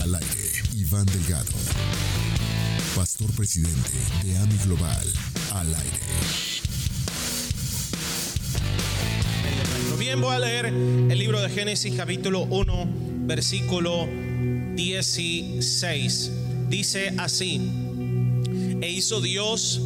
Al aire, Iván Delgado, pastor presidente de AMI Global. Al aire. Bien, voy a leer el libro de Génesis capítulo 1, versículo 16. Dice así, e hizo Dios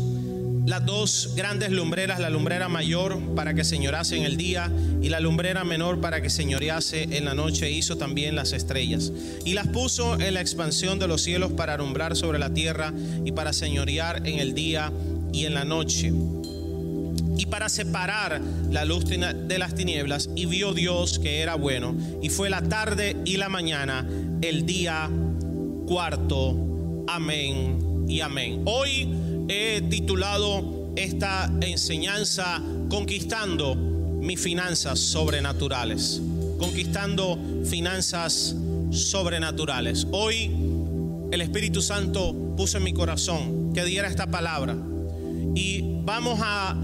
las dos grandes lumbreras, la lumbrera mayor para que señorase en el día y la lumbrera menor para que señorease en la noche. Hizo también las estrellas y las puso en la expansión de los cielos para alumbrar sobre la tierra y para señorear en el día y en la noche y para separar la luz de las tinieblas. Y vio Dios que era bueno. Y fue la tarde y la mañana, el día cuarto. Amén y amén. Hoy he titulado esta enseñanza Conquistando mis finanzas sobrenaturales. Conquistando finanzas sobrenaturales. Hoy el Espíritu Santo puso en mi corazón que diera esta palabra. Y vamos a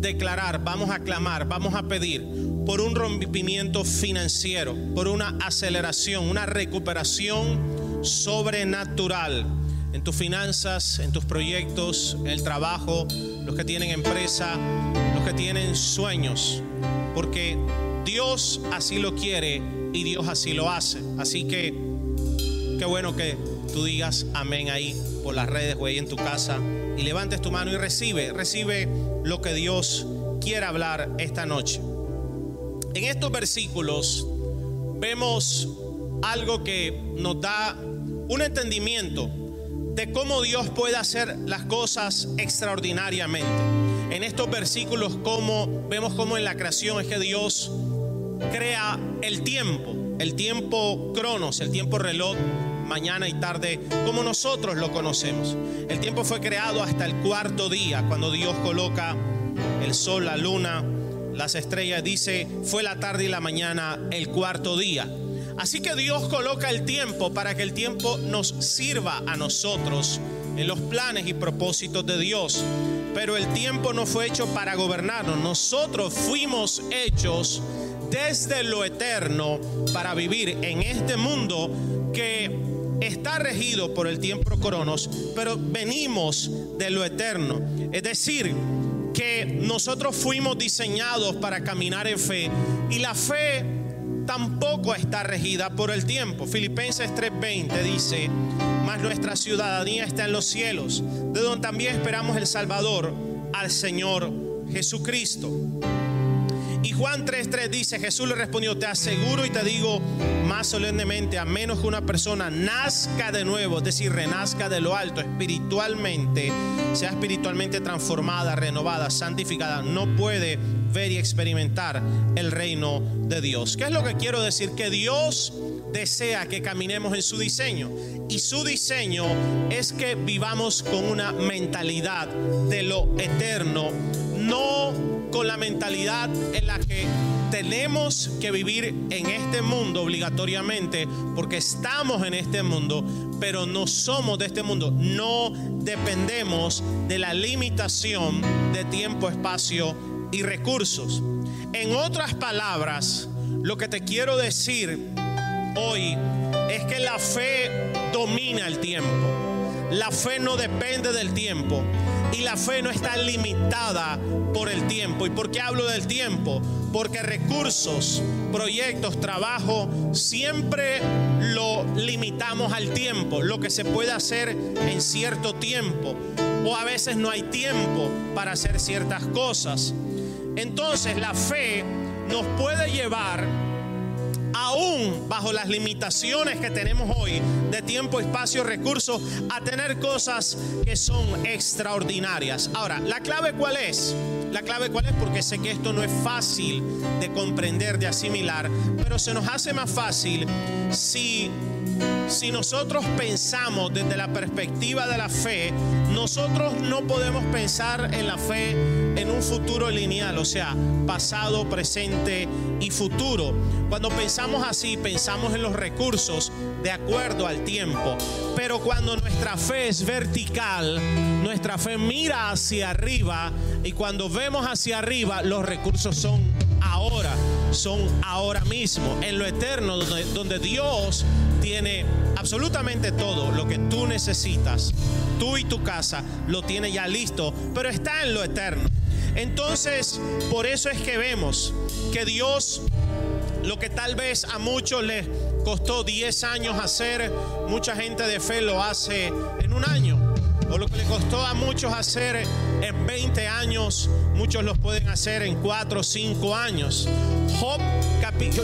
declarar, vamos a clamar, vamos a pedir por un rompimiento financiero, por una aceleración, una recuperación sobrenatural en tus finanzas, en tus proyectos, en el trabajo, los que tienen empresa, los que tienen sueños, porque Dios así lo quiere y Dios así lo hace. Así que qué bueno que tú digas amén ahí por las redes o ahí en tu casa y levantes tu mano y recibe, recibe lo que Dios quiere hablar esta noche. En estos versículos vemos algo que nos da un entendimiento de cómo Dios puede hacer las cosas extraordinariamente. En estos versículos vemos como en la creación es que Dios crea el tiempo, el tiempo cronos, el tiempo reloj, mañana y tarde, como nosotros lo conocemos. El tiempo fue creado hasta el cuarto día, cuando Dios coloca el sol, la luna, las estrellas, dice, fue la tarde y la mañana, el cuarto día. Así que Dios coloca el tiempo para que el tiempo nos sirva a nosotros en los planes y propósitos de Dios. Pero el tiempo no fue hecho para gobernarnos. Nosotros fuimos hechos desde lo eterno para vivir en este mundo que está regido por el tiempo cronos, pero venimos de lo eterno. Es decir, que nosotros fuimos diseñados para caminar en fe y la fe tampoco está regida por el tiempo. Filipenses 3:20 dice, mas nuestra ciudadanía está en los cielos, de donde también esperamos el Salvador, al Señor Jesucristo. Y Juan 3:3 dice, Jesús le respondió, te aseguro y te digo más solemnemente, a menos que una persona nazca de nuevo, es decir, renazca de lo alto espiritualmente, sea espiritualmente transformada, renovada, santificada, no puede ver y experimentar el reino de Dios. ¿Qué es lo que quiero decir? Que Dios desea que caminemos en su diseño. Y su diseño es que vivamos con una mentalidad de lo eterno, no con la mentalidad en la que tenemos que vivir en este mundo obligatoriamente, porque estamos en este mundo, pero no somos de este mundo. No dependemos de la limitación de tiempo, espacio y recursos. En otras palabras, lo que te quiero decir hoy es que la fe domina el tiempo. La fe no depende del tiempo y la fe no está limitada por el tiempo. ¿Y por qué hablo del tiempo? Porque recursos, proyectos, trabajo, siempre lo limitamos al tiempo, lo que se puede hacer en cierto tiempo. O a veces no hay tiempo para hacer ciertas cosas. Entonces la fe nos puede llevar aún bajo las limitaciones que tenemos hoy de tiempo, espacio, recursos, a tener cosas que son extraordinarias. Ahora, ¿la clave cuál es? La clave cuál es porque sé que esto no es fácil de comprender, de asimilar, pero se nos hace más fácil si si nosotros pensamos desde la perspectiva de la fe, nosotros no podemos pensar en la fe en un futuro lineal, o sea, pasado, presente y futuro. Cuando pensamos así, pensamos en los recursos de acuerdo al tiempo. Pero cuando nuestra fe es vertical, nuestra fe mira hacia arriba y cuando vemos hacia arriba, los recursos son ahora, son ahora mismo, en lo eterno, donde, donde Dios tiene absolutamente todo lo que tú necesitas, tú y tu casa, lo tiene ya listo, pero está en lo eterno. Entonces, por eso es que vemos que Dios, lo que tal vez a muchos les costó 10 años hacer, mucha gente de fe lo hace en un año. O lo que le costó a muchos hacer en 20 años, muchos lo pueden hacer en 4 o 5 años. Job,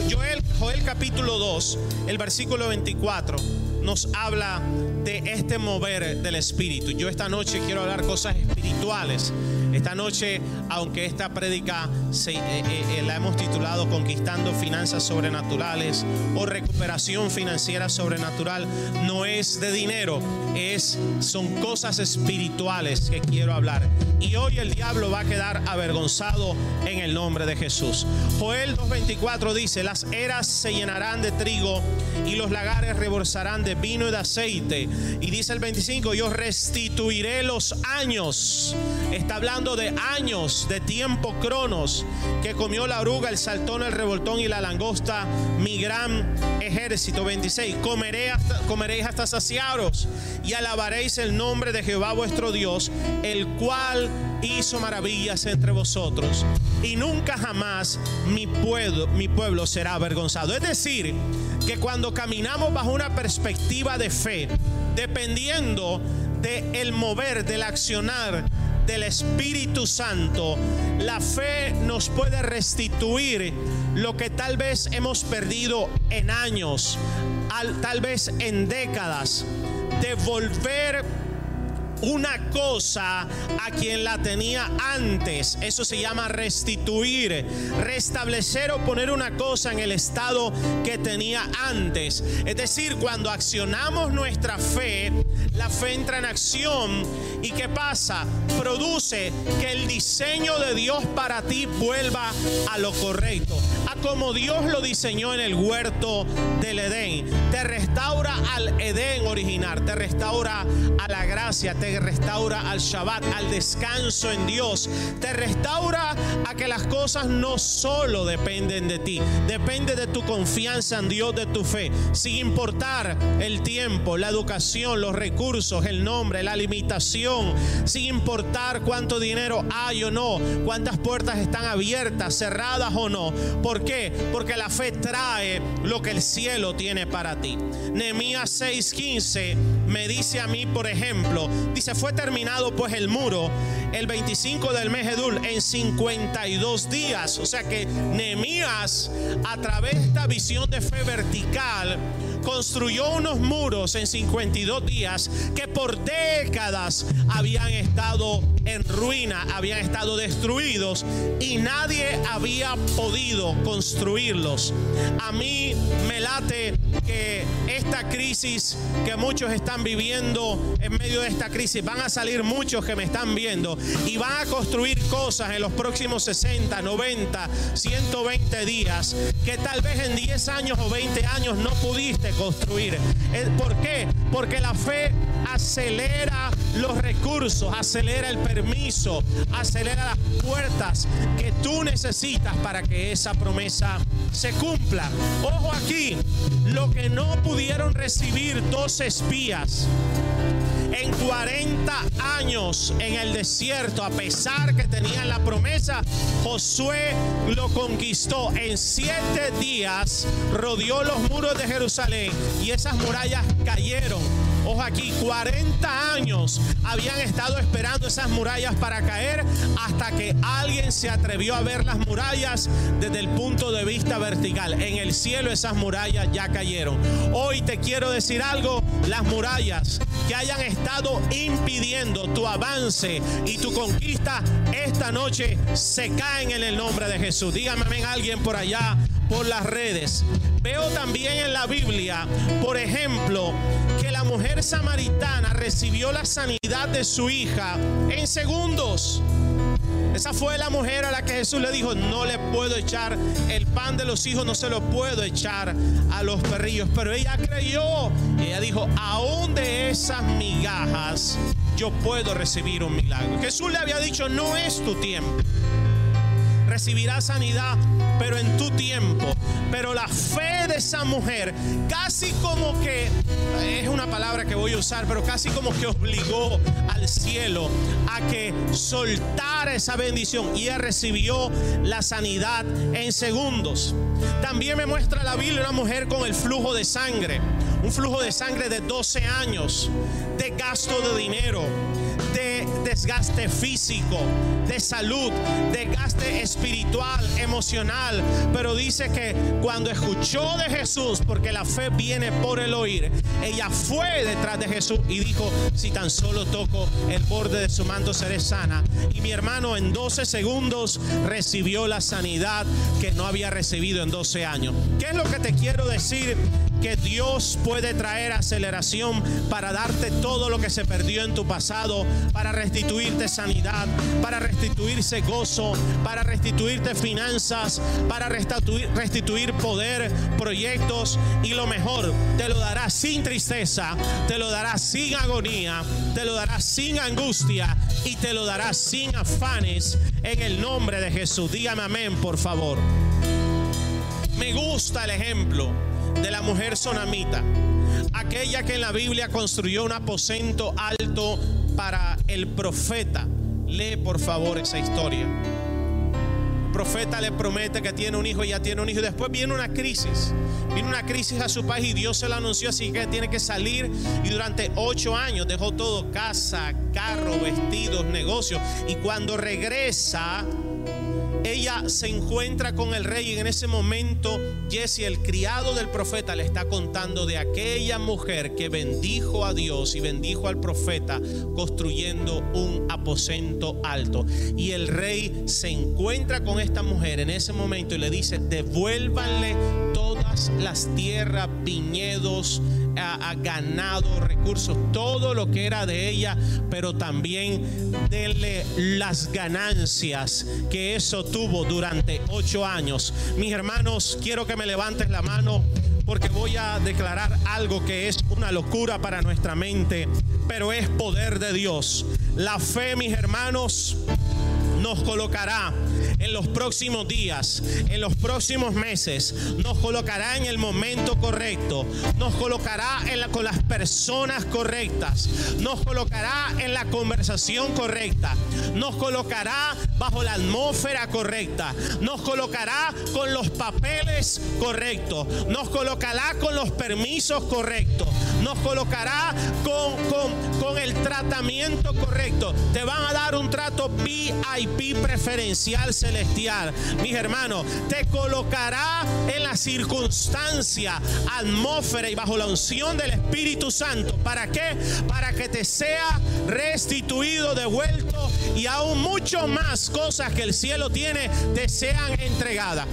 Joel, Joel capítulo 2, el versículo 24, nos habla de este mover del Espíritu. Yo esta noche quiero hablar cosas espirituales. Esta noche, aunque esta prédica eh, eh, eh, la hemos titulado Conquistando Finanzas Sobrenaturales o Recuperación Financiera Sobrenatural, no es de dinero, es, son cosas espirituales que quiero hablar. Y hoy el diablo va a quedar avergonzado en el nombre de Jesús. Joel 2.24 dice, las eras se llenarán de trigo y los lagares rebolsarán de vino y de aceite. Y dice el 25, yo restituiré los años. Está hablando de años, de tiempo cronos, que comió la oruga, el saltón, el revoltón y la langosta, mi gran ejército. 26, comeré comeréis hasta saciaros y alabaréis el nombre de Jehová vuestro Dios, el cual hizo maravillas entre vosotros. Y nunca jamás mi pueblo, mi pueblo será avergonzado. Es decir, que cuando caminamos bajo una perspectiva de fe, dependiendo del el mover, del accionar del Espíritu Santo, la fe nos puede restituir lo que tal vez hemos perdido en años, tal vez en décadas, devolver una cosa a quien la tenía antes. Eso se llama restituir, restablecer o poner una cosa en el estado que tenía antes. Es decir, cuando accionamos nuestra fe, la fe entra en acción y ¿qué pasa? Produce que el diseño de Dios para ti vuelva a lo correcto, como Dios lo diseñó en el huerto del Edén. Te restaura al Edén original, te restaura a la gracia, te restaura al Shabbat, al descanso en Dios. Te restaura a que las cosas no solo dependen de ti, depende de tu confianza en Dios, de tu fe, sin importar el tiempo, la educación, los recursos, el nombre, la limitación, sin importar cuánto dinero hay o no, cuántas puertas están abiertas, cerradas o no. ¿Por Porque la fe trae lo que el cielo tiene para ti. Nehemías 6:15 me dice a mí, por ejemplo, dice, fue terminado pues el muro el 25 del mes Edul en 52 días. O sea que Nehemías, a través de esta visión de fe vertical, construyó unos muros en 52 días que por décadas habían estado en ruina, habían estado destruidos y nadie había podido construirlos. A mí me late esta crisis que muchos están viviendo en medio de esta crisis, van a salir muchos que me están viendo y van a construir cosas en los próximos 60, 90, 120 días que tal vez en 10 años o 20 años no pudiste construir. Eh, ¿Por qué? Porque la fe acelera los recursos, acelera el permiso, acelera las puertas que tú necesitas para que esa promesa se cumpla. Ojo aquí, lo que no pudieron recibir dos espías en 40 años en el desierto, a pesar que tenían la promesa, Josué lo conquistó. En siete días rodeó los muros de Jerusalén y esas murallas cayeron. Ojo aquí, 40 años habían estado esperando esas murallas para caer hasta que alguien se atrevió a ver las murallas desde el punto de vista vertical. En el cielo esas murallas ya cayeron. Hoy te quiero decir algo, las murallas que hayan estado impidiendo tu avance y tu conquista esta noche se caen en el nombre de Jesús. Dígame amén alguien por allá por las redes. Veo también en la Biblia, por ejemplo, la mujer samaritana recibió la sanidad de su hija en segundos. Esa fue la mujer a la que Jesús le dijo, no le puedo echar el pan de los hijos, no se lo puedo echar a los perrillos. Pero ella creyó. ella dijo, aún de esas migajas yo puedo recibir un milagro. Jesús le había dicho, no es tu tiempo. Recibirás sanidad, pero en tu tiempo. Pero la fe de esa mujer, casi como que, es una palabra que voy a usar, pero casi como que obligó al cielo a que soltara esa bendición y ella recibió la sanidad en segundos. También me muestra la Biblia una mujer con el flujo de sangre, un flujo de sangre de 12 años, de gasto de dinero, desgaste físico, de salud, desgaste espiritual, emocional. Pero dice que cuando escuchó de Jesús, porque la fe viene por el oír, ella fue detrás de Jesús y dijo, si tan solo toco el borde de su manto seré sana. Y mi hermano en 12 segundos recibió la sanidad que no había recibido en 12 años. ¿Qué es lo que te quiero decir? Que Dios puede traer aceleración para darte todo lo que se perdió en tu pasado, para restituirte sanidad, para restituirse gozo, para restituirte finanzas, para restituir, restituir poder, proyectos y lo mejor, te lo dará sin tristeza, te lo dará sin agonía, te lo dará sin angustia y te lo dará sin afanes en el nombre de Jesús. Dígame amén, por favor. Me gusta el ejemplo de la mujer sonamita, aquella que en la Biblia construyó un aposento alto para el profeta. Lee por favor esa historia. El profeta le promete que tiene un hijo y ya tiene un hijo. Después viene una crisis. Viene una crisis a su país y Dios se la anunció así que tiene que salir. Y durante ocho años dejó todo, casa, carro, vestidos, negocios. Y cuando regresa, ella se encuentra con el rey y en ese momento Jesse, el criado del profeta, le está contando de aquella mujer que bendijo a Dios y bendijo al profeta construyendo un aposento alto. Y el rey se encuentra con esta mujer en ese momento y le dice, devuélvanle todas las tierras, viñedos, a, ganado, recursos, todo lo que era de ella, pero también denle las ganancias que eso tuvo durante ocho años. Mis hermanos, quiero que me levantes la mano porque voy a declarar algo que es una locura para nuestra mente, pero es poder de Dios. La fe, mis hermanos, nos colocará en los próximos días, en los próximos meses, nos colocará en el momento correcto, nos colocará con las personas correctas, nos colocará en la conversación correcta, nos colocará bajo la atmósfera correcta, nos colocará con los papeles correctos, nos colocará con los permisos correctos, nos colocará con, el tratamiento correcto. Te van a dar un trato VIP preferencial. Mis hermanos, te colocará en la circunstancia, atmósfera y bajo la unción del Espíritu Santo. ¿Para qué? Para que te sea restituido, devuelto y aún mucho más cosas que el cielo tiene te sean entregadas.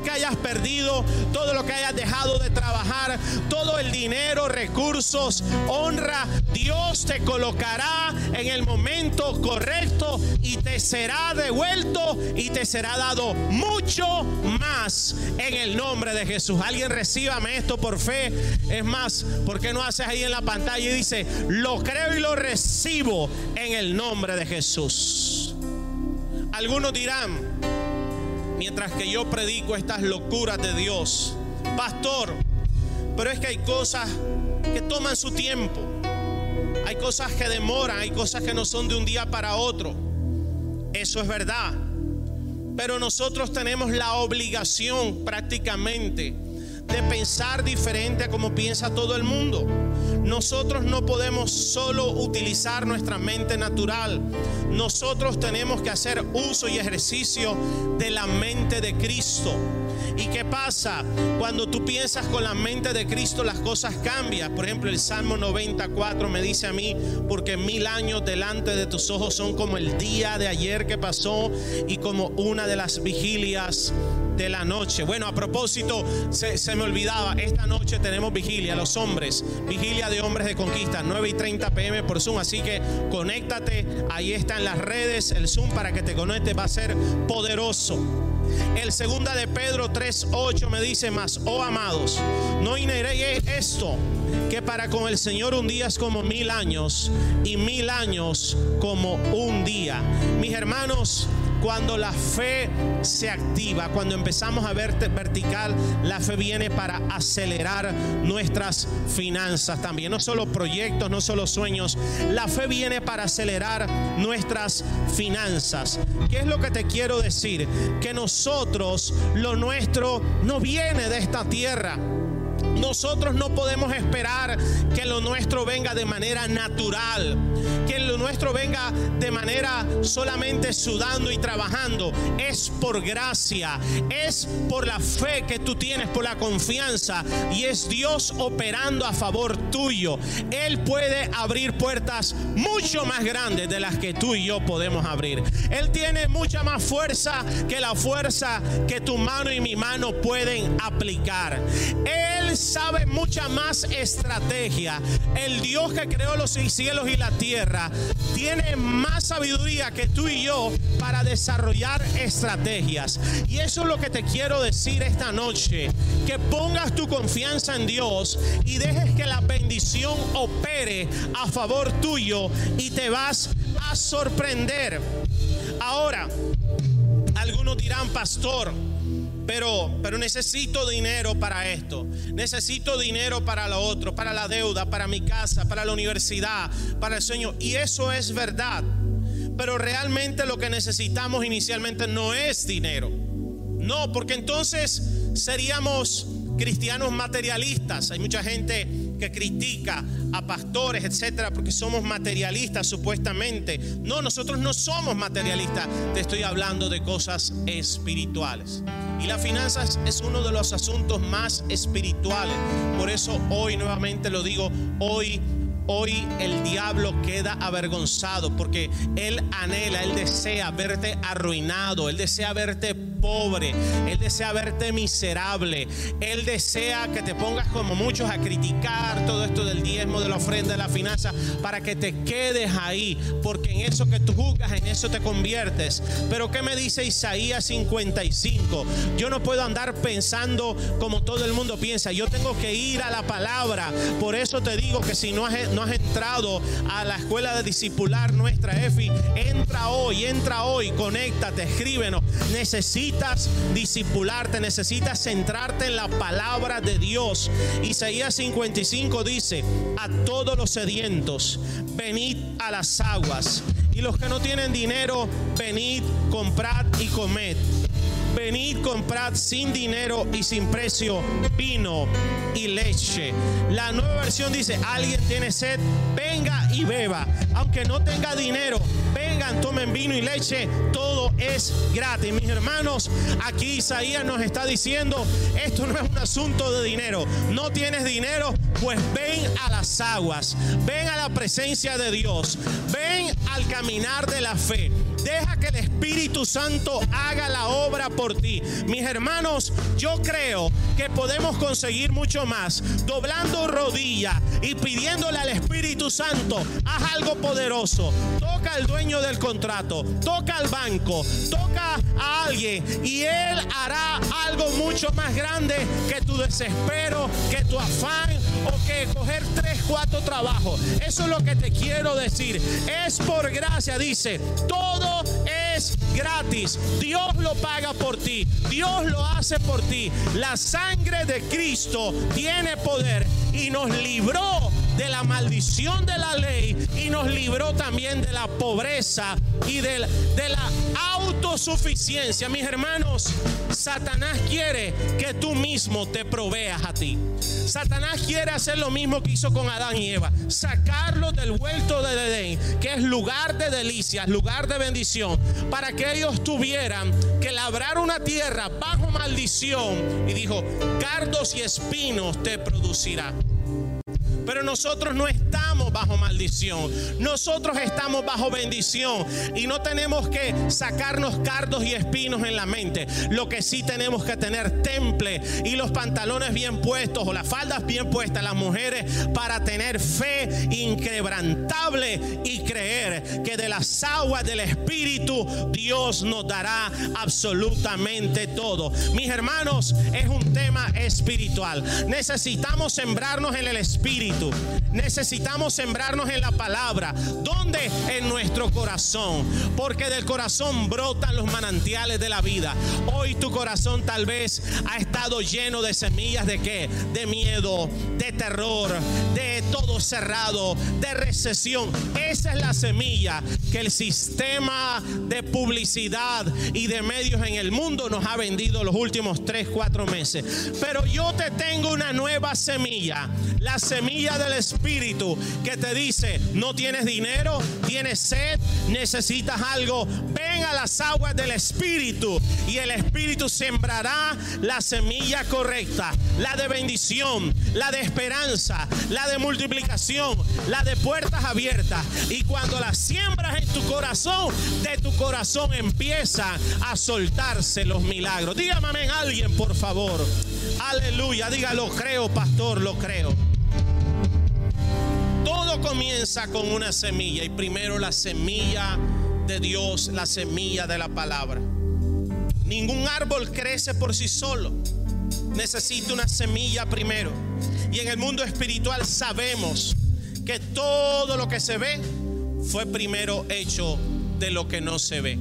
Que hayas perdido, todo lo que hayas dejado de trabajar, todo el dinero, recursos, honra, Dios te colocará en el momento correcto y te será devuelto y te será dado mucho más en el nombre de Jesús. Alguien recíbame esto por fe. Es más, ¿por qué no haces ahí en la pantalla y dice, lo creo y lo recibo en el nombre de Jesús? Algunos dirán, mientras que yo predico estas locuras de Dios, pastor, pero es que hay cosas que toman su tiempo. Hay cosas que demoran, hay cosas que no son de un día para otro. Eso es verdad. Pero nosotros tenemos la obligación prácticamente de pensar diferente a como piensa todo el mundo. Nosotros no podemos solo utilizar nuestra mente natural. Nosotros tenemos que hacer uso y ejercicio de la mente de Cristo. ¿Y qué pasa? Cuando tú piensas con la mente de Cristo, las cosas cambian. Por ejemplo, el Salmo 94 me dice a mí, porque mil años delante de tus ojos son como el día de ayer que pasó y como una de las vigilias de la noche. Bueno, a propósito, se, me olvidaba, esta noche tenemos vigilia, los hombres, vigilia de hombres de conquista, 9 y 30 pm por Zoom, así que conéctate, ahí está en las redes el Zoom para que te conectes, va a ser poderoso. El segunda de Pedro 3:8 me dice más, oh amados, no ignoréis esto, que para con el Señor un día es como mil años y mil años como un día. Mis hermanos, cuando la fe se activa, cuando empezamos a ver vertical, la fe viene para acelerar nuestras finanzas también. No solo proyectos, no solo sueños. La fe viene para acelerar nuestras finanzas. ¿Qué es lo que te quiero decir? Que nosotros, lo nuestro, no viene de esta tierra. Nosotros no podemos esperar que lo nuestro venga de manera natural, que lo nuestro venga de manera solamente sudando y trabajando. Es por gracia, es por la fe que tú tienes, por la confianza y es Dios operando a favor tuyo. Él puede abrir puertas mucho más grandes de las que tú y yo podemos abrir. Él tiene mucha más fuerza que la fuerza que tu mano y mi mano pueden aplicar. Él sabe mucha más estrategia. El Dios que creó los cielos y la tierra tiene más sabiduría que tú y yo para desarrollar estrategias. Y eso es lo que te quiero decir esta noche. Que pongas tu confianza en Dios y dejes que la bendición opere a favor tuyo y te vas a sorprender. Ahora, algunos dirán, pastor, pero, pero necesito dinero para esto. Necesito dinero para lo otro, para la deuda, para mi casa, para la universidad, para el sueño. Y eso es verdad. Pero realmente lo que necesitamos inicialmente no es dinero. No, porque entonces seríamos cristianos materialistas. Hay mucha gente que critica a pastores, etcétera, porque somos materialistas supuestamente. No, nosotros no somos materialistas. Te estoy hablando de cosas espirituales. Y las finanzas es uno de los asuntos más espirituales. Por eso hoy nuevamente lo digo, hoy Hoy el diablo queda avergonzado porque él anhela, él desea verte arruinado, él desea verte pobre, Él desea verte miserable, Él desea que te pongas como muchos a criticar todo esto del diezmo, de la ofrenda, de la finanza, para que te quedes ahí, porque en eso que tú juzgas, en eso te conviertes. Pero ¿qué me dice Isaías 55? Yo no puedo andar pensando como todo el mundo piensa, yo tengo que ir a la palabra. Por eso te digo que si no has, no has entrado a la escuela de discipular nuestra EFI, entra hoy, entra hoy, conéctate, escríbenos. Necesito necesitas disipularte, necesitas centrarte en la palabra de Dios. Isaías 55 dice, a todos los sedientos, venid a las aguas. Y los que no tienen dinero, venid, comprad y comed. Venid, comprad sin dinero y sin precio vino y leche. La nueva versión dice, alguien tiene sed, venga y beba. Aunque no tenga dinero, vengan, tomen vino y leche. Es gratis. Mis hermanos, aquí Isaías nos está diciendo, esto no es un asunto de dinero. No tienes dinero, pues ven a las aguas. Ven a la presencia de Dios. Ven al caminar de la fe. Deja que el Espíritu Santo haga la obra por ti. Mis hermanos, yo creo que podemos conseguir mucho más doblando rodilla y pidiéndole al Espíritu Santo, haz algo poderoso. Toca al dueño del contrato, toca al banco, toca a alguien y él hará algo mucho más grande que tu desespero, que tu afán o que coger tres, cuatro trabajos. Eso es lo que te quiero decir. Es por gracia, dice. Todo es gratis. Dios lo paga por ti. Dios lo hace por ti. La sangre de Cristo tiene poder y nos libró de la maldición de la ley y nos libró también de la pobreza y de, de la autosuficiencia. Mis hermanos, Satanás quiere que tú mismo te proveas a ti. Satanás quiere hacer lo mismo que hizo con Adán y Eva, sacarlos del huerto de Edén, que es lugar de delicias, lugar de bendición, para que ellos tuvieran que labrar una tierra bajo maldición. Y dijo, cardos y espinos te producirá. Pero nosotros no estamos bajo maldición. Nosotros estamos bajo bendición. Y no tenemos que sacarnos cardos y espinos en la mente. Lo que sí tenemos que tener temple y los pantalones bien puestos o las faldas bien puestas, las mujeres, para tener fe inquebrantable y creer que de las aguas del Espíritu Dios nos dará absolutamente todo. Mis hermanos, es un tema espiritual. Necesitamos sembrarnos en el Espíritu. Necesitamos sembrarnos en la palabra. ¿Dónde? En nuestro corazón. Porque del corazón brotan los manantiales de la vida. Hoy tu corazón tal vez ha estado lleno de semillas de qué? De miedo, de terror, de todo cerrado, de recesión. Esa es la semilla que el sistema de publicidad y de medios en el mundo nos ha vendido los últimos 3, 4 meses. Pero yo te tengo una nueva semilla, la semilla del Espíritu que te dice, no tienes dinero, tienes sed, necesitas algo, ven a las aguas del Espíritu y el Espíritu sembrará la semilla correcta, la de bendición, la de esperanza, la de multiplicación, la de puertas abiertas. Y cuando la siembras en tu corazón, de tu corazón empiezan a soltarse los milagros. Dígame amén alguien, por favor. Aleluya, dígalo, creo, pastor, lo creo. Todo comienza con una semilla y primero la semilla de Dios, la semilla de la palabra. Ningún árbol crece por sí solo. Necesita una semilla primero. Y en el mundo espiritual sabemos que todo lo que se ve fue primero hecho de lo que no se ve.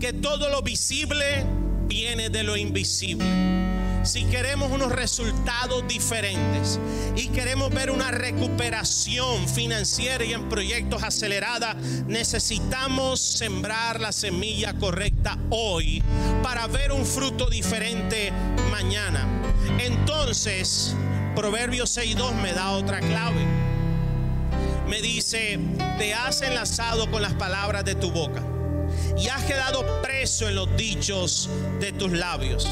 Que todo lo visible viene de lo invisible si queremos unos resultados diferentes y queremos ver una recuperación financiera y en proyectos acelerada, necesitamos sembrar la semilla correcta hoy para ver un fruto diferente mañana. Entonces, Proverbios 6.2 me da otra clave. Me dice, te has enlazado con las palabras de tu boca y has quedado preso en los dichos de tus labios.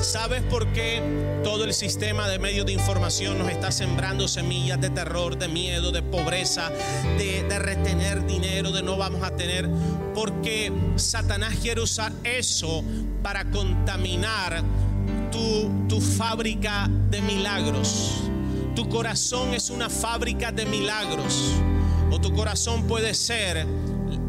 ¿Sabes por qué todo el sistema de medios de información nos está sembrando semillas de terror, de miedo, de pobreza, de, retener dinero, de no vamos a tener? Porque Satanás quiere usar eso para contaminar tu, fábrica de milagros. Tu corazón es una fábrica de milagros. O tu corazón puede ser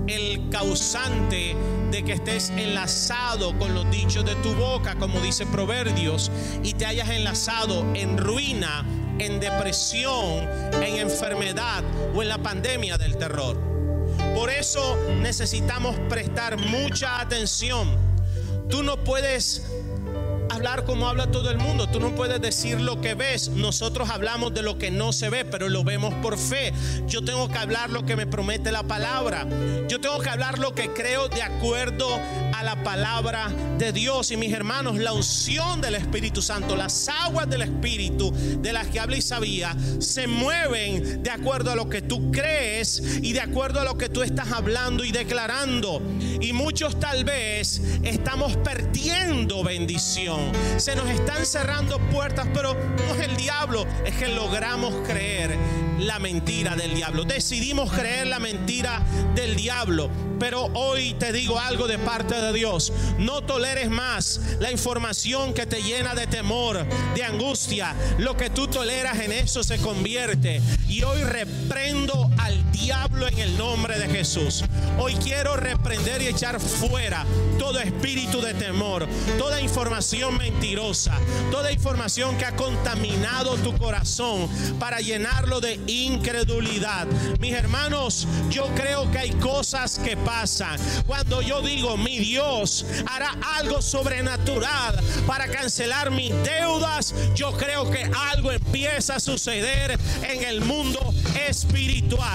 el causante de que estés enlazado con los dichos de tu boca, como dice Proverbios, y te hayas enlazado en ruina, en depresión, en enfermedad o en la pandemia del terror. Por eso necesitamos prestar mucha atención. Tú no puedes hablar como habla todo el mundo. Tú no puedes decir lo que ves. Nosotros hablamos de lo que no se ve, pero lo vemos por fe. Yo tengo que hablar lo que me promete la palabra. Yo tengo que hablar lo que creo de acuerdo a la palabra de Dios. Y mis hermanos, la unción del Espíritu Santo, las aguas del Espíritu de las que habla y sabía, se mueven de acuerdo a lo que tú crees y de acuerdo a lo que tú estás hablando y declarando. Y muchos tal vez estamos perdiendo bendición. Se nos están cerrando puertas, pero no es el diablo, es que logramos creer la mentira del diablo. Decidimos creer la mentira del diablo. Pero hoy te digo algo de parte de Dios. No toleres más la información que te llena de temor, de angustia. Lo que tú toleras en eso se convierte. Y hoy reprendo al diablo en el nombre de Jesús. Hoy quiero reprender y echar fuera todo espíritu de temor, toda información mentirosa, toda información que ha contaminado tu corazón para llenarlo de incredulidad. Mis hermanos, yo creo que hay cosas que pasan. Cuando yo digo, mi Dios hará algo sobrenatural para cancelar mis deudas, yo creo que algo empieza a suceder en el mundo espiritual.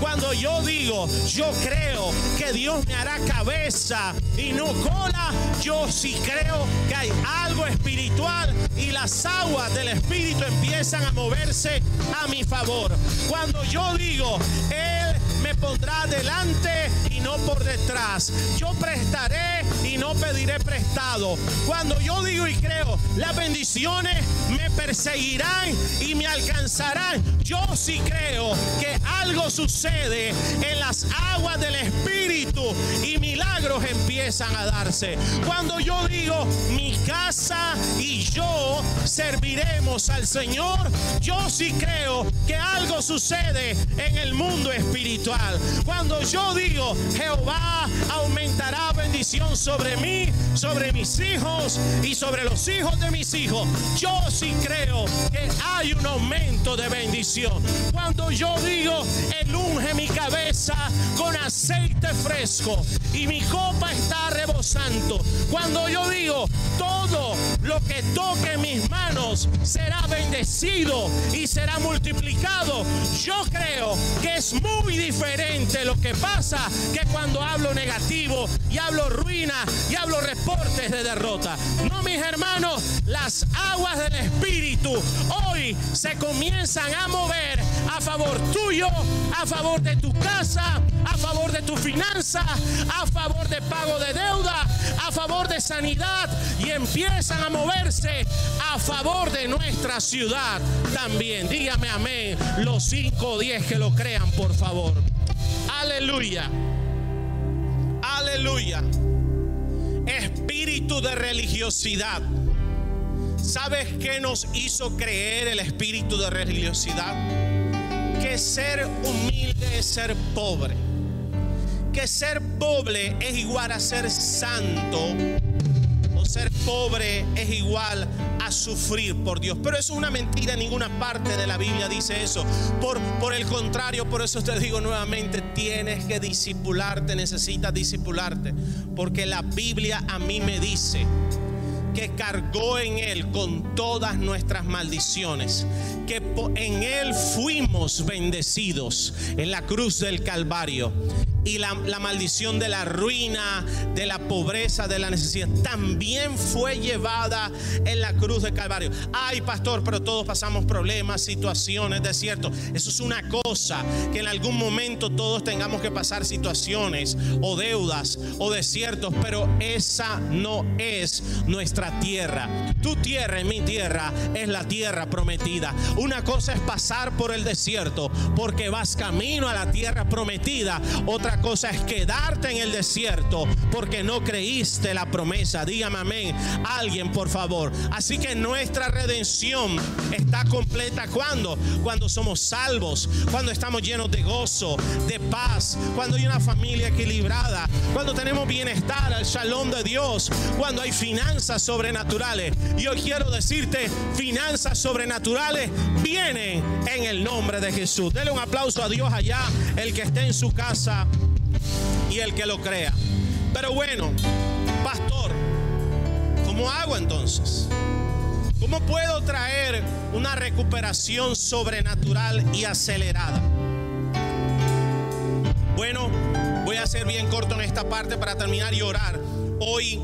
Cuando yo digo, yo creo que Dios me hará cabeza y no cola, yo sí creo que hay algo espiritual y las aguas del espíritu empiezan a moverse a mi favor. Cuando yo digo, me pondrá delante y no por detrás. Yo prestaré y no pediré prestado. Cuando yo digo y creo, las bendiciones me perseguirán y me alcanzarán. Yo sí creo que algo sucede en las aguas del Espíritu y milagros empiezan a darse. Cuando yo digo, mi casa y yo serviremos al Señor, yo sí creo que algo sucede en el mundo espiritual. Cuando yo digo, Jehová aumentará bendición sobre mí, sobre mis hijos y sobre los hijos de mis hijos, yo sí creo que hay una aumento de bendición. Cuando yo digo, el unge mi cabeza con aceite fresco y mi copa está rebosando. Cuando yo digo, todo lo que toque mis manos será bendecido y será multiplicado. Yo creo que es muy diferente lo que pasa que cuando hablo negativo y hablo ruina y hablo reportes de derrota. No, mis hermanos, las aguas del Espíritu hoy se comienzan a mover a favor tuyo, a favor de tu casa, a favor de tu finanza, a favor de pago de deuda, a favor de sanidad y empiezan a moverse a favor de nuestra ciudad también. Dígame amén. Los 5 o 10 que lo crean, por favor. Aleluya. Aleluya. Espíritu de religiosidad. ¿Sabes qué nos hizo creer el espíritu de religiosidad? Que ser humilde es ser pobre. Que ser pobre es igual a ser santo. O ser pobre es igual a sufrir por Dios. Pero eso es una mentira, ninguna parte de la Biblia dice eso. Por, por el contrario, por eso te digo nuevamente, tienes que disipularte, necesitas disipularte. Porque la Biblia a mí me dice que cargó en Él con todas nuestras maldiciones, que en Él fuimos bendecidos en la cruz del Calvario. Y la, maldición de la ruina, de la pobreza, de la necesidad, también fue llevada en la cruz del Calvario. Ay, pastor, pero todos pasamos problemas, situaciones, desiertos. Eso es una cosa, que en algún momento todos tengamos que pasar situaciones o deudas o desiertos, pero esa no es nuestra tierra. Tu tierra y mi tierra es la tierra prometida. Una cosa es pasar por el desierto porque vas camino a la tierra prometida. Otra cosa es quedarte en el desierto porque no creíste la promesa. Dígame amén. Alguien, por favor. Así que nuestra redención está completa cuando cuando somos salvos, cuando estamos llenos de gozo, de paz, cuando hay una familia equilibrada, cuando tenemos bienestar, el shalom de Dios, cuando hay finanzas sobrenaturales. Yo quiero decirte, finanzas sobrenaturales en el nombre de Jesús. Dele un aplauso a Dios allá, el que esté en su casa y el que lo crea. Pero bueno, pastor, ¿cómo hago entonces? ¿Cómo puedo traer una recuperación sobrenatural y acelerada? Bueno, voy a ser bien corto en esta parte para terminar y orar. Hoy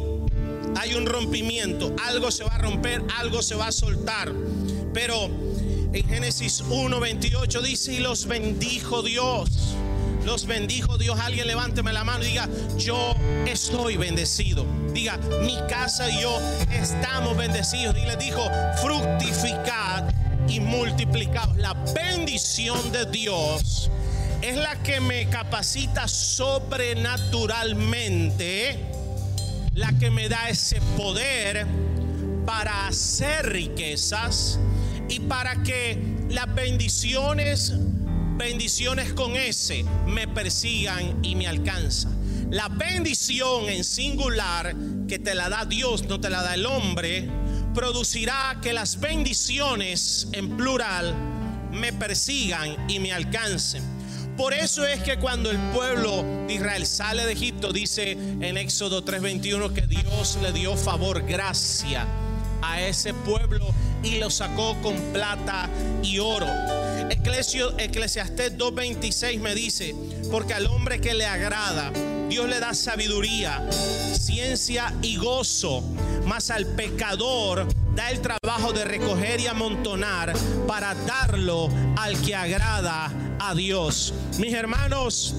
hay un rompimiento, algo se va a romper, algo se va a soltar. Pero en Génesis 1:28 dice, y los bendijo Dios. Los bendijo Dios. Alguien levánteme la mano y diga, yo estoy bendecido. Diga, mi casa y yo estamos bendecidos. Y le dijo, fructificad y multiplicados. La bendición de Dios es la que me capacita sobrenaturalmente, la que me da ese poder para hacer riquezas y para que las bendiciones, bendiciones con ese, me persigan y me alcanzan. La bendición en singular que te la da Dios, no te la da el hombre, producirá que las bendiciones en plural me persigan y me alcancen. Por eso es que cuando el pueblo de Israel sale de Egipto, dice en Éxodo 3:21 que Dios le dio favor, gracia a ese pueblo y lo sacó con plata y oro. Eclesio, Eclesiastés 2.26 me dice, porque al hombre que le agrada, Dios le da sabiduría, ciencia y gozo, mas al pecador da el trabajo de recoger y amontonar para darlo al que agrada a Dios. Mis hermanos,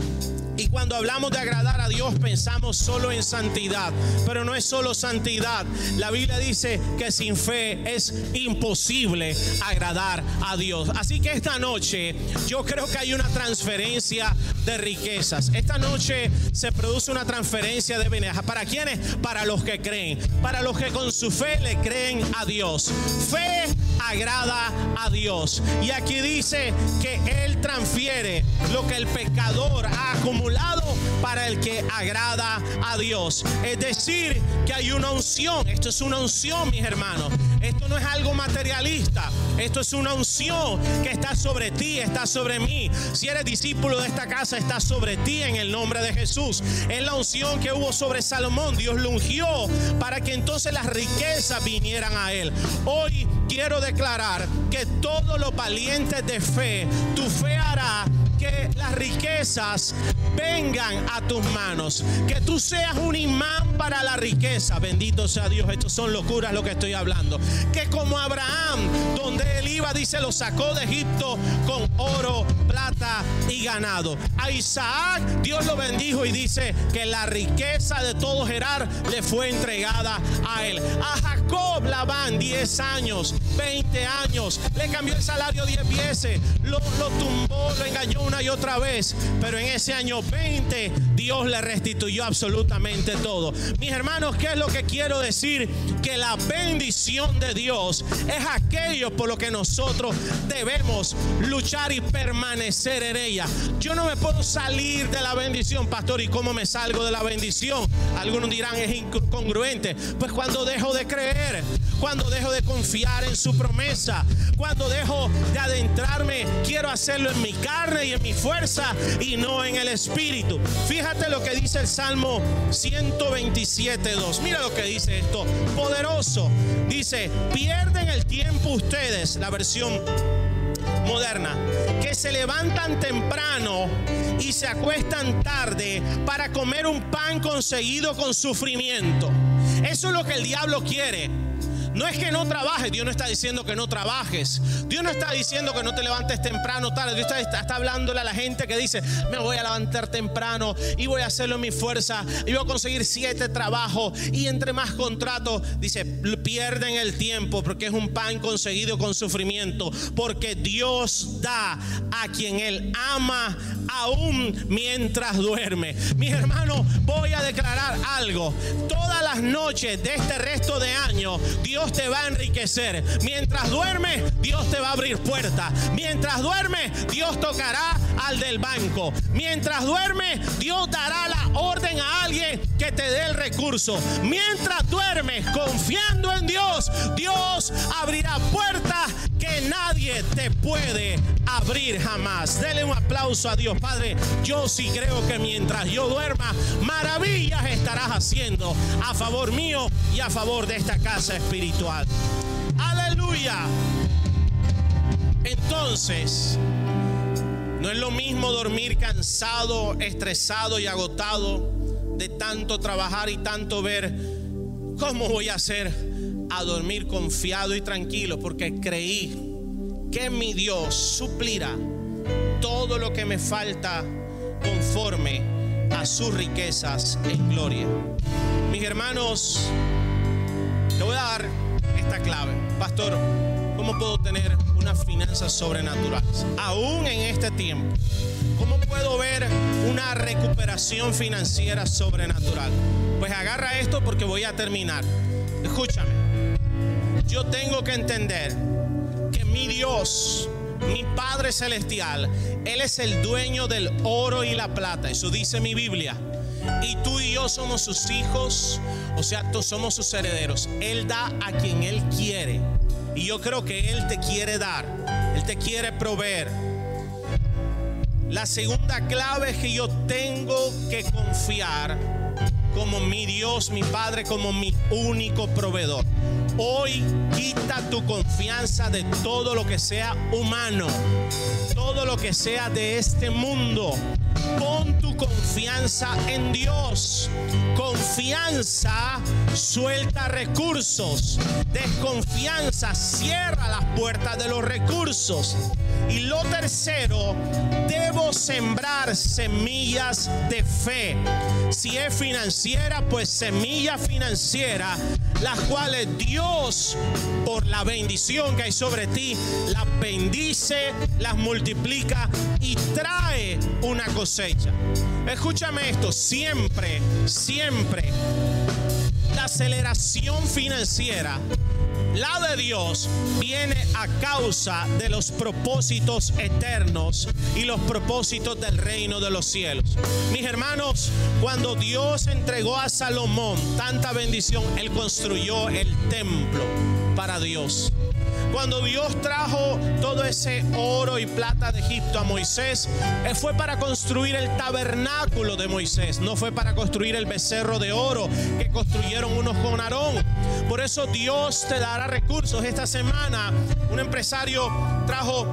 y cuando hablamos de agradar a Dios pensamos solo en santidad, pero no es solo santidad. La Biblia dice que sin fe es imposible agradar a Dios. Así que esta noche yo creo que hay una transferencia de riquezas. Esta noche se produce una transferencia de bienes. ¿Para quiénes? Para los que creen. Para los que con su fe le creen a Dios. Fe agrada a Dios. Y aquí dice que Él transfiere lo que el pecador ha acumulado para el que agrada a Dios. Es decir, que hay una unción. Esto es una unción, mis hermanos. Esto no es algo materialista. Esto es una unción que está sobre ti, está sobre mí. Si eres discípulo de esta casa, está sobre ti en el nombre de Jesús. Es la unción que hubo sobre Salomón. Dios lo ungió para que entonces las riquezas vinieran a él. Hoy quiero declarar que todos los valientes de fe, tu fe hará que las riquezas vengan a tus manos. Que tú seas un imán para la riqueza. Bendito sea Dios. Estos son locuras lo que estoy hablando. Que como Abraham, donde él iba, dice, lo sacó de Egipto con oro, plata y ganado. A Isaac Dios lo bendijo y dice que la riqueza de todo Gerar le fue entregada a él. A Jacob Labán 10 años, 20 años, le cambió el salario 10 veces, lo, lo tumbó, lo engañó una y otra vez, pero en ese año 20 Dios le restituyó absolutamente todo. Mis hermanos, ¿qué es lo que quiero decir? Que la bendición de Dios es aquello por lo que nosotros debemos luchar y permanecer en ella. Yo no me puedo salir de la bendición, pastor, ¿y cómo me salgo de la bendición? Algunos dirán es incongruente. Pues cuando dejo de creer, cuando dejo de confiar en su promesa, cuando dejo de adentrarme, quiero hacerlo en mi carne y en mi fuerza y no en el espíritu. Fíjate lo que dice el Salmo 127.2. Mira lo que dice esto. Poderoso. Dice, pierden el tiempo ustedes, la versión moderna, que se levantan temprano y se acuestan tarde para comer un pan conseguido con sufrimiento. Eso es lo que el diablo quiere no es que no trabajes, Dios no está diciendo que no trabajes. Dios no está diciendo que no te levantes temprano, tarde. Dios está, está, hablándole a la gente que dice, me voy a levantar temprano y voy a hacerlo en mi fuerza y voy a conseguir siete trabajos y entre más contratos, dice, pierden el tiempo porque es un pan conseguido con sufrimiento. Porque Dios da a quien Él ama aún mientras duerme. Mis hermanos, voy a declarar algo. Todas las noches de este resto de año, Dios Dios te va a enriquecer. Mientras duerme, Dios te va a abrir puertas. Mientras duerme, Dios tocará al del banco. Mientras duerme, Dios dará la orden a alguien que te dé el recurso. Mientras duermes confiando en Dios, Dios abrirá puertas que nadie te puede abrir jamás. Dele un aplauso a Dios, Padre. Yo sí creo que mientras yo duerma, maravillas estarás haciendo a favor mío y a favor de esta casa espiritual. Aleluya. Entonces, no es lo mismo dormir cansado, estresado y agotado de tanto trabajar y tanto ver cómo voy a hacer a dormir confiado y tranquilo porque creí que mi Dios suplirá todo lo que me falta conforme a sus riquezas en gloria. Mis hermanos, te voy a dar clave. Pastor, ¿cómo puedo tener unas finanzas sobrenaturales? Aún en este tiempo. ¿Cómo puedo ver una recuperación financiera sobrenatural? Pues agarra esto porque voy a terminar. Escúchame. Yo tengo que entender que mi Dios, mi Padre Celestial, Él es el dueño del oro y la plata. Eso dice mi Biblia. Y tú y yo somos sus hijos, o sea, todos somos sus herederos. Él da a quien Él quiere. Y yo creo que Él te quiere dar, Él te quiere proveer. La segunda clave es que yo tengo que confiar como mi Dios, mi Padre, como mi único proveedor. Hoy quita tu confianza de todo lo que sea humano, todo lo que sea de este mundo. Pon confianza en Dios. Confianza suelta recursos. Desconfianza cierra las puertas de los recursos. Y lo tercero, debo sembrar semillas de fe. Si es financiera, pues semilla financiera, las cuales Dios, por la bendición que hay sobre ti, las bendice, las multiplica y trae una cosecha. Escúchame esto, siempre, siempre la aceleración financiera la de Dios viene a causa de los propósitos eternos y los propósitos del reino de los cielos. Mis hermanos, cuando Dios entregó a Salomón tanta bendición, él construyó el templo para Dios. Cuando Dios trajo todo ese oro y plata de Egipto a Moisés, eh, fue para construir el tabernáculo de Moisés, no fue para construir el becerro de oro que construyeron unos con Aarón. Por eso Dios te dará recursos. Esta semana un empresario trajo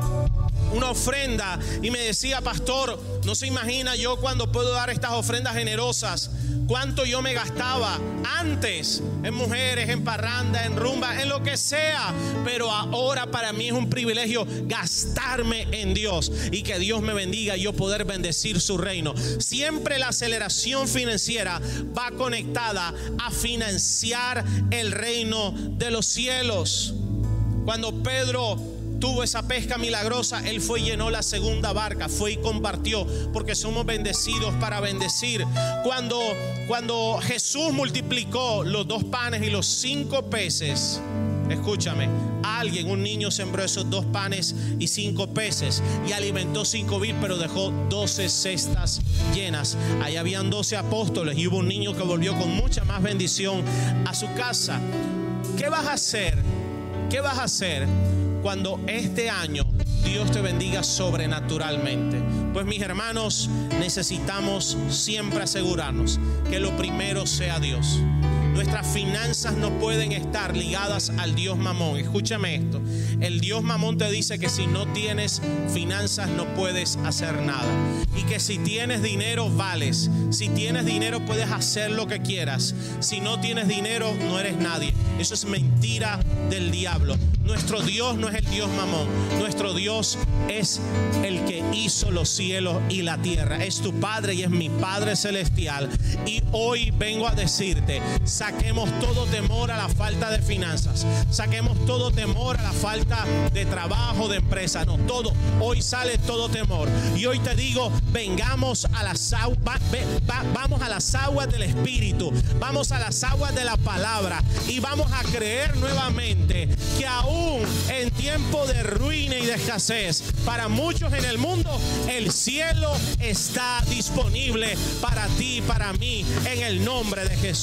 una ofrenda y me decía, pastor, no se imagina yo cuando puedo dar estas ofrendas generosas, cuánto yo me gastaba antes en mujeres, en parranda, en rumba, en lo que sea, pero ahora para mí es un privilegio gastarme en Dios y que Dios me bendiga y yo poder bendecir su reino. Siempre la aceleración financiera va conectada a financiar el reino de los cielos. Cuando Pedro tuvo esa pesca milagrosa, él fue y llenó la segunda barca, fue y compartió, porque somos bendecidos para bendecir. Cuando, cuando Jesús multiplicó los dos panes y los cinco peces, escúchame, alguien, un niño sembró esos dos panes y cinco peces y alimentó cinco mil, pero dejó doce cestas llenas. Ahí habían doce apóstoles y hubo un niño que volvió con mucha más bendición a su casa. ¿Qué vas a hacer? ¿Qué vas a hacer? Cuando este año Dios te bendiga sobrenaturalmente. Pues mis hermanos, necesitamos siempre asegurarnos que lo primero sea Dios. Nuestras finanzas no pueden estar ligadas al Dios mamón. Escúchame esto. El Dios mamón te dice que si no tienes finanzas no puedes hacer nada. Y que si tienes dinero vales. Si tienes dinero puedes hacer lo que quieras. Si no tienes dinero no eres nadie. Eso es mentira del diablo. Nuestro Dios no es el Dios mamón. Nuestro Dios es el que hizo los cielos y la tierra. Es tu Padre y es mi Padre celestial. Y hoy vengo a decirte, Saquemos todo temor a la falta de finanzas. Saquemos todo temor a la falta de trabajo, de empresa. No, todo. Hoy sale todo temor. Y hoy te digo, vengamos a las aguas, vamos a las aguas del Espíritu. Vamos a las aguas de la palabra. Y vamos a creer nuevamente que aún en tiempo de ruina y de escasez, para muchos en el mundo, el cielo está disponible para ti, para mí, en el nombre de Jesús.